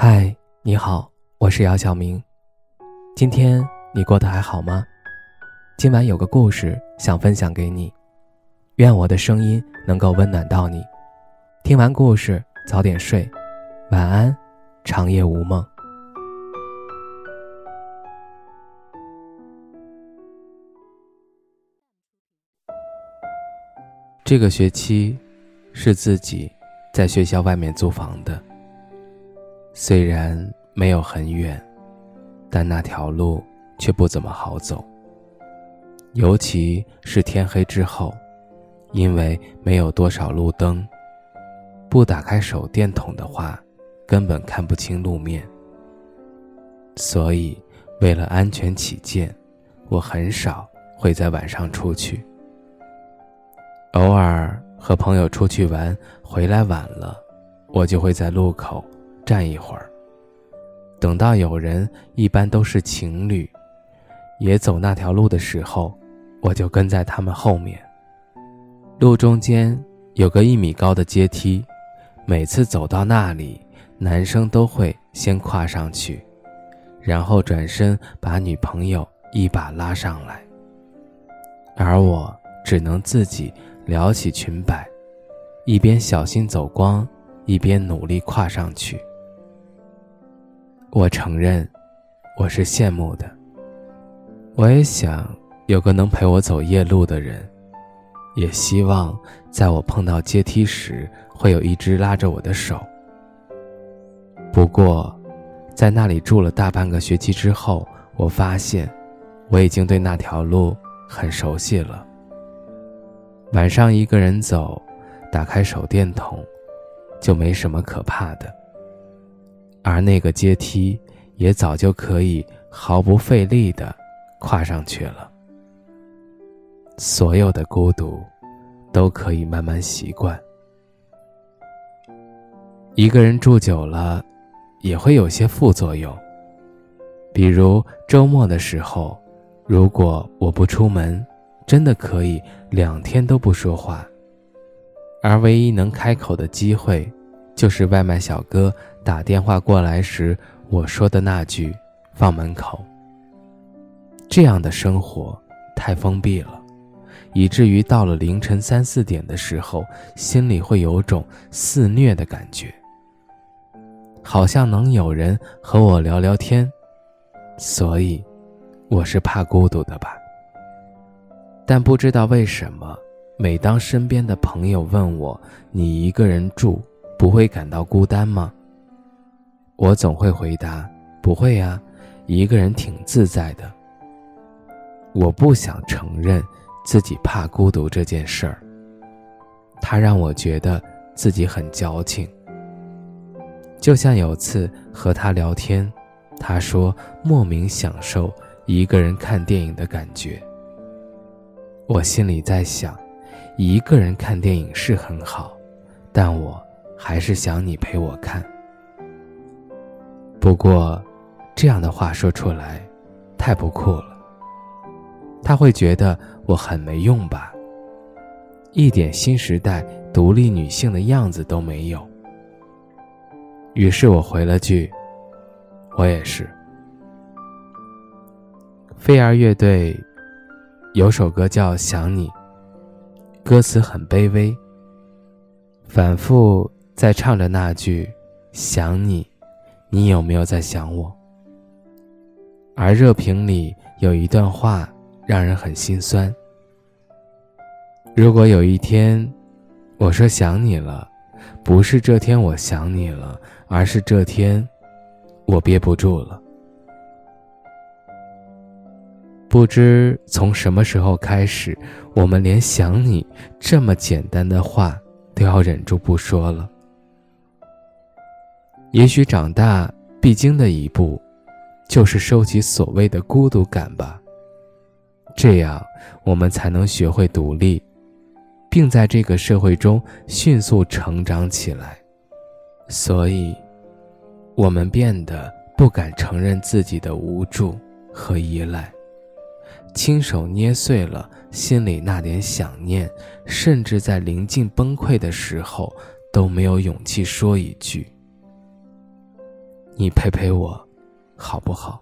嗨，你好，我是姚晓明。今天你过得还好吗？今晚有个故事想分享给你，愿我的声音能够温暖到你。听完故事早点睡，晚安，长夜无梦。这个学期是自己在学校外面租房的。虽然没有很远，但那条路却不怎么好走。尤其是天黑之后，因为没有多少路灯，不打开手电筒的话，根本看不清路面。所以，为了安全起见，我很少会在晚上出去。偶尔和朋友出去玩，回来晚了，我就会在路口。站一会儿，等到有人，一般都是情侣，也走那条路的时候，我就跟在他们后面。路中间有个一米高的阶梯，每次走到那里，男生都会先跨上去，然后转身把女朋友一把拉上来，而我只能自己撩起裙摆，一边小心走光，一边努力跨上去。我承认，我是羡慕的。我也想有个能陪我走夜路的人，也希望在我碰到阶梯时，会有一只拉着我的手。不过，在那里住了大半个学期之后，我发现我已经对那条路很熟悉了。晚上一个人走，打开手电筒，就没什么可怕的。而那个阶梯也早就可以毫不费力的跨上去了。所有的孤独都可以慢慢习惯。一个人住久了，也会有些副作用。比如周末的时候，如果我不出门，真的可以两天都不说话，而唯一能开口的机会。就是外卖小哥打电话过来时，我说的那句“放门口”。这样的生活太封闭了，以至于到了凌晨三四点的时候，心里会有种肆虐的感觉，好像能有人和我聊聊天。所以，我是怕孤独的吧？但不知道为什么，每当身边的朋友问我：“你一个人住？”不会感到孤单吗？我总会回答：“不会呀，一个人挺自在的。”我不想承认自己怕孤独这件事儿，它让我觉得自己很矫情。就像有次和他聊天，他说莫名享受一个人看电影的感觉。我心里在想，一个人看电影是很好，但我。还是想你陪我看。不过，这样的话说出来，太不酷了。他会觉得我很没用吧？一点新时代独立女性的样子都没有。于是我回了句：“我也是。”飞儿乐队有首歌叫《想你》，歌词很卑微，反复。在唱着那句“想你”，你有没有在想我？而热评里有一段话让人很心酸。如果有一天，我说想你了，不是这天我想你了，而是这天，我憋不住了。不知从什么时候开始，我们连“想你”这么简单的话都要忍住不说了。也许长大必经的一步，就是收起所谓的孤独感吧。这样，我们才能学会独立，并在这个社会中迅速成长起来。所以，我们变得不敢承认自己的无助和依赖，亲手捏碎了心里那点想念，甚至在临近崩溃的时候，都没有勇气说一句。你陪陪我，好不好？